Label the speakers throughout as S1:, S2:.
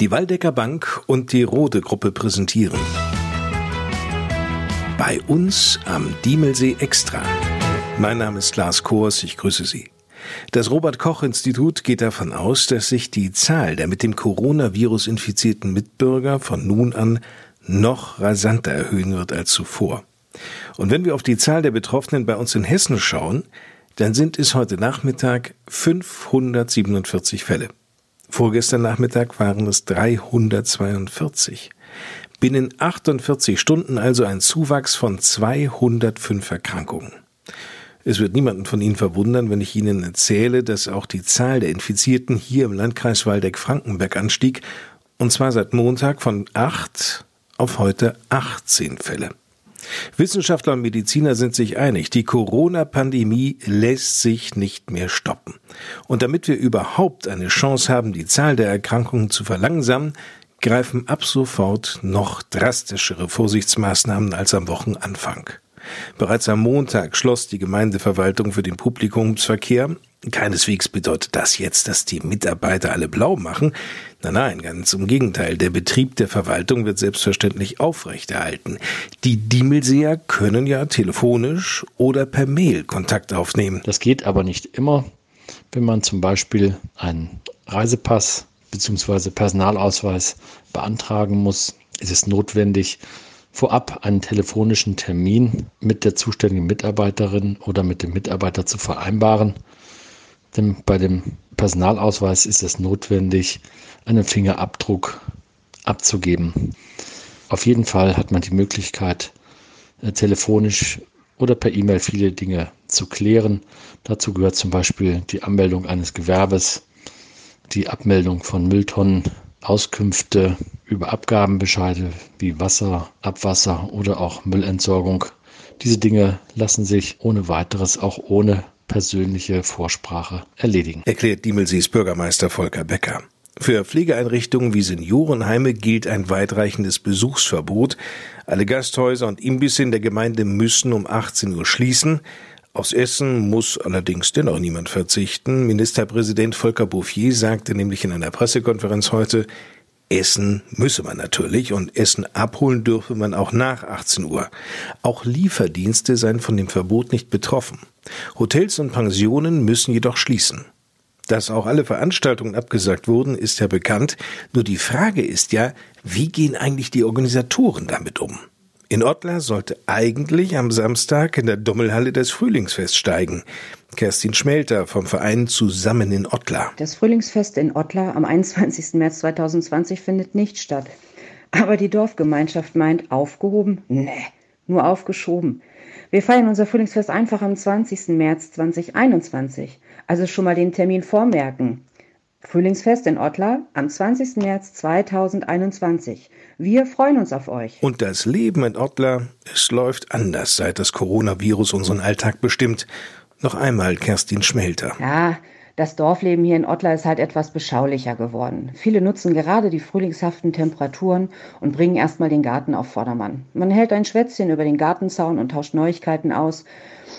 S1: Die Waldecker Bank und die Rode Gruppe präsentieren. Bei uns am Diemelsee Extra. Mein Name ist Lars Kors, ich grüße Sie. Das Robert Koch Institut geht davon aus, dass sich die Zahl der mit dem Coronavirus infizierten Mitbürger von nun an noch rasanter erhöhen wird als zuvor. Und wenn wir auf die Zahl der Betroffenen bei uns in Hessen schauen, dann sind es heute Nachmittag 547 Fälle. Vorgestern Nachmittag waren es 342. Binnen 48 Stunden also ein Zuwachs von 205 Erkrankungen. Es wird niemanden von Ihnen verwundern, wenn ich Ihnen erzähle, dass auch die Zahl der Infizierten hier im Landkreis Waldeck-Frankenberg anstieg, und zwar seit Montag von 8 auf heute 18 Fälle. Wissenschaftler und Mediziner sind sich einig, die Corona-Pandemie lässt sich nicht mehr stoppen. Und damit wir überhaupt eine Chance haben, die Zahl der Erkrankungen zu verlangsamen, greifen ab sofort noch drastischere Vorsichtsmaßnahmen als am Wochenanfang. Bereits am Montag schloss die Gemeindeverwaltung für den Publikumsverkehr. Keineswegs bedeutet das jetzt, dass die Mitarbeiter alle blau machen. Nein, nein, ganz im Gegenteil. Der Betrieb der Verwaltung wird selbstverständlich aufrechterhalten. Die Diemelseher können ja telefonisch oder per Mail Kontakt aufnehmen.
S2: Das geht aber nicht immer. Wenn man zum Beispiel einen Reisepass bzw. Personalausweis beantragen muss, ist es notwendig, vorab einen telefonischen Termin mit der zuständigen Mitarbeiterin oder mit dem Mitarbeiter zu vereinbaren. Denn bei dem Personalausweis ist es notwendig, einen Fingerabdruck abzugeben. Auf jeden Fall hat man die Möglichkeit, äh, telefonisch oder per E-Mail viele Dinge zu klären. Dazu gehört zum Beispiel die Anmeldung eines Gewerbes, die Abmeldung von Mülltonnen, Auskünfte über Abgabenbescheide wie Wasser, Abwasser oder auch Müllentsorgung. Diese Dinge lassen sich ohne weiteres auch ohne persönliche Vorsprache erledigen.
S1: Erklärt Diemelsees Bürgermeister Volker Becker. Für Pflegeeinrichtungen wie Seniorenheime gilt ein weitreichendes Besuchsverbot. Alle Gasthäuser und Imbisse in der Gemeinde müssen um 18 Uhr schließen. Aus Essen muss allerdings dennoch niemand verzichten. Ministerpräsident Volker Bouffier sagte nämlich in einer Pressekonferenz heute, Essen müsse man natürlich und Essen abholen dürfe man auch nach 18 Uhr. Auch Lieferdienste seien von dem Verbot nicht betroffen. Hotels und Pensionen müssen jedoch schließen. Dass auch alle Veranstaltungen abgesagt wurden, ist ja bekannt. Nur die Frage ist ja, wie gehen eigentlich die Organisatoren damit um? In Ottlar sollte eigentlich am Samstag in der Dommelhalle das Frühlingsfest steigen. Kerstin Schmelter vom Verein Zusammen in Ottlar.
S3: Das Frühlingsfest in Ottlar am 21. März 2020 findet nicht statt. Aber die Dorfgemeinschaft meint aufgehoben? Nee, nur aufgeschoben. Wir feiern unser Frühlingsfest einfach am 20. März 2021. Also schon mal den Termin vormerken. Frühlingsfest in Ottlar am 20. März 2021. Wir freuen uns auf euch.
S1: Und das Leben in Ottlar, es läuft anders, seit das Coronavirus unseren Alltag bestimmt. Noch einmal Kerstin Schmelter.
S3: Ja, das Dorfleben hier in Ottlar ist halt etwas beschaulicher geworden. Viele nutzen gerade die frühlingshaften Temperaturen und bringen erstmal den Garten auf Vordermann. Man hält ein Schwätzchen über den Gartenzaun und tauscht Neuigkeiten aus.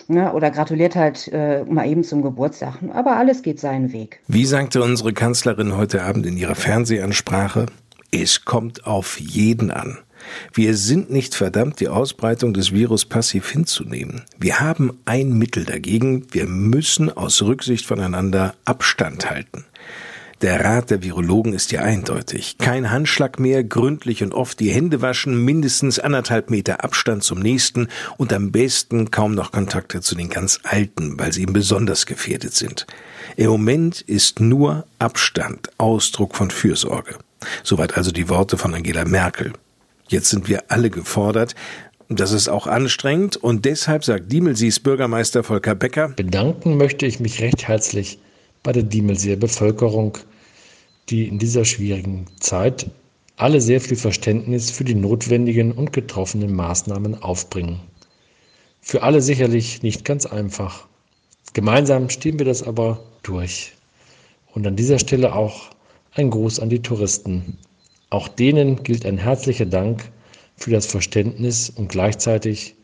S3: Ne, oder gratuliert halt äh, mal eben zum Geburtstag. Aber alles geht seinen Weg.
S1: Wie sagte unsere Kanzlerin heute Abend in ihrer Fernsehansprache, es kommt auf jeden an. Wir sind nicht verdammt, die Ausbreitung des Virus passiv hinzunehmen. Wir haben ein Mittel dagegen. Wir müssen aus Rücksicht voneinander Abstand halten. Der Rat der Virologen ist ja eindeutig. Kein Handschlag mehr, gründlich und oft die Hände waschen, mindestens anderthalb Meter Abstand zum nächsten und am besten kaum noch Kontakte zu den ganz Alten, weil sie eben besonders gefährdet sind. Im Moment ist nur Abstand Ausdruck von Fürsorge. Soweit also die Worte von Angela Merkel. Jetzt sind wir alle gefordert. Das ist auch anstrengend und deshalb sagt Diemelsees Bürgermeister Volker Becker.
S2: Bedanken möchte ich mich recht herzlich bei der Diemelseer Bevölkerung, die in dieser schwierigen Zeit alle sehr viel Verständnis für die notwendigen und getroffenen Maßnahmen aufbringen. Für alle sicherlich nicht ganz einfach. Gemeinsam stehen wir das aber durch. Und an dieser Stelle auch ein Gruß an die Touristen. Auch denen gilt ein herzlicher Dank für das Verständnis und gleichzeitig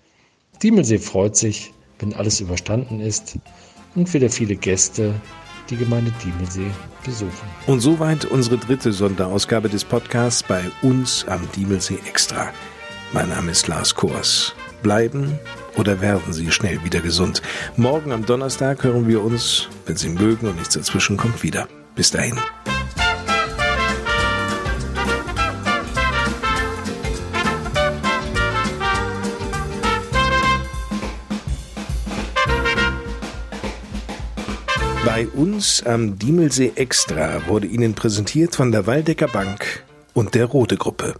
S2: Diemelsee freut sich, wenn alles überstanden ist und wieder viele Gäste, die Gemeinde Diemelsee besuchen.
S1: Und soweit unsere dritte Sonderausgabe des Podcasts bei uns am Diemelsee Extra. Mein Name ist Lars Kors. Bleiben oder werden Sie schnell wieder gesund? Morgen am Donnerstag hören wir uns, wenn Sie mögen und nichts dazwischen kommt, wieder. Bis dahin. Bei uns am Diemelsee Extra wurde Ihnen präsentiert von der Waldecker Bank und der Rode Gruppe.